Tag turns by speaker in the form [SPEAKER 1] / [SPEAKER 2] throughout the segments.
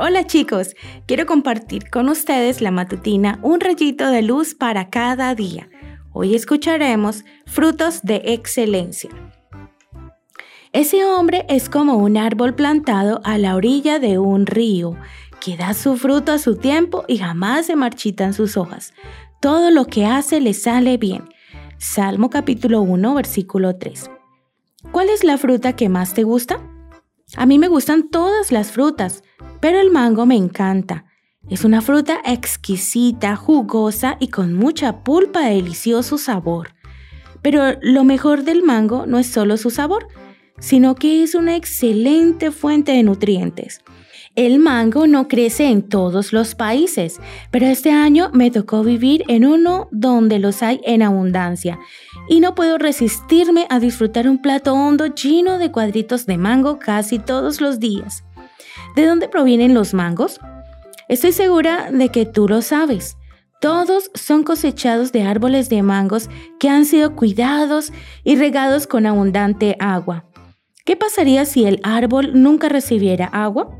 [SPEAKER 1] Hola chicos, quiero compartir con ustedes la matutina Un rayito de luz para cada día. Hoy escucharemos frutos de excelencia. Ese hombre es como un árbol plantado a la orilla de un río, que da su fruto a su tiempo y jamás se marchitan sus hojas. Todo lo que hace le sale bien. Salmo capítulo 1, versículo 3. ¿Cuál es la fruta que más te gusta? A mí me gustan todas las frutas, pero el mango me encanta. Es una fruta exquisita, jugosa y con mucha pulpa de delicioso sabor. Pero lo mejor del mango no es solo su sabor, sino que es una excelente fuente de nutrientes. El mango no crece en todos los países, pero este año me tocó vivir en uno donde los hay en abundancia y no puedo resistirme a disfrutar un plato hondo lleno de cuadritos de mango casi todos los días. ¿De dónde provienen los mangos? Estoy segura de que tú lo sabes. Todos son cosechados de árboles de mangos que han sido cuidados y regados con abundante agua. ¿Qué pasaría si el árbol nunca recibiera agua?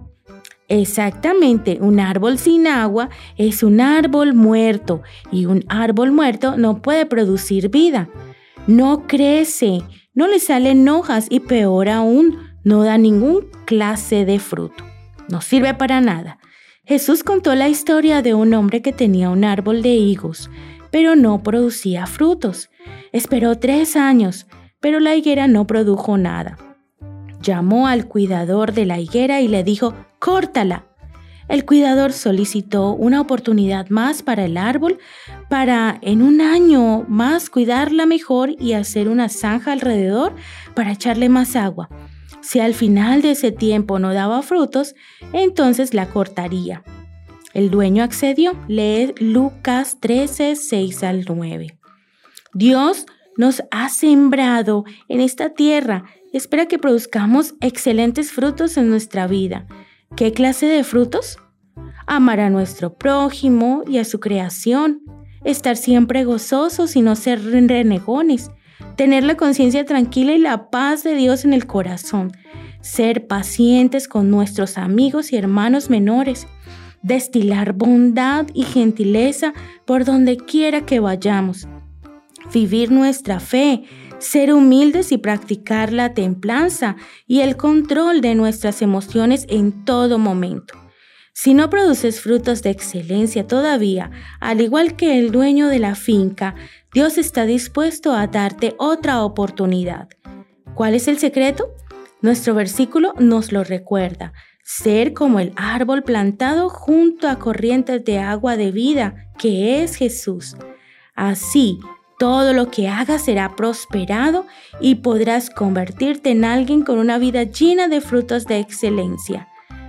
[SPEAKER 1] Exactamente, un árbol sin agua es un árbol muerto y un árbol muerto no puede producir vida. No crece, no le salen hojas y peor aún, no da ningún clase de fruto. No sirve para nada. Jesús contó la historia de un hombre que tenía un árbol de higos, pero no producía frutos. Esperó tres años, pero la higuera no produjo nada. Llamó al cuidador de la higuera y le dijo, córtala. El cuidador solicitó una oportunidad más para el árbol para en un año más cuidarla mejor y hacer una zanja alrededor para echarle más agua. Si al final de ese tiempo no daba frutos, entonces la cortaría. El dueño accedió. Lee Lucas 13, 6 al 9. Dios nos ha sembrado en esta tierra. Espera que produzcamos excelentes frutos en nuestra vida. ¿Qué clase de frutos? Amar a nuestro prójimo y a su creación, estar siempre gozosos y no ser renegones, tener la conciencia tranquila y la paz de Dios en el corazón, ser pacientes con nuestros amigos y hermanos menores, destilar bondad y gentileza por donde quiera que vayamos, vivir nuestra fe, ser humildes y practicar la templanza y el control de nuestras emociones en todo momento. Si no produces frutos de excelencia todavía, al igual que el dueño de la finca, Dios está dispuesto a darte otra oportunidad. ¿Cuál es el secreto? Nuestro versículo nos lo recuerda. Ser como el árbol plantado junto a corrientes de agua de vida, que es Jesús. Así, todo lo que hagas será prosperado y podrás convertirte en alguien con una vida llena de frutos de excelencia.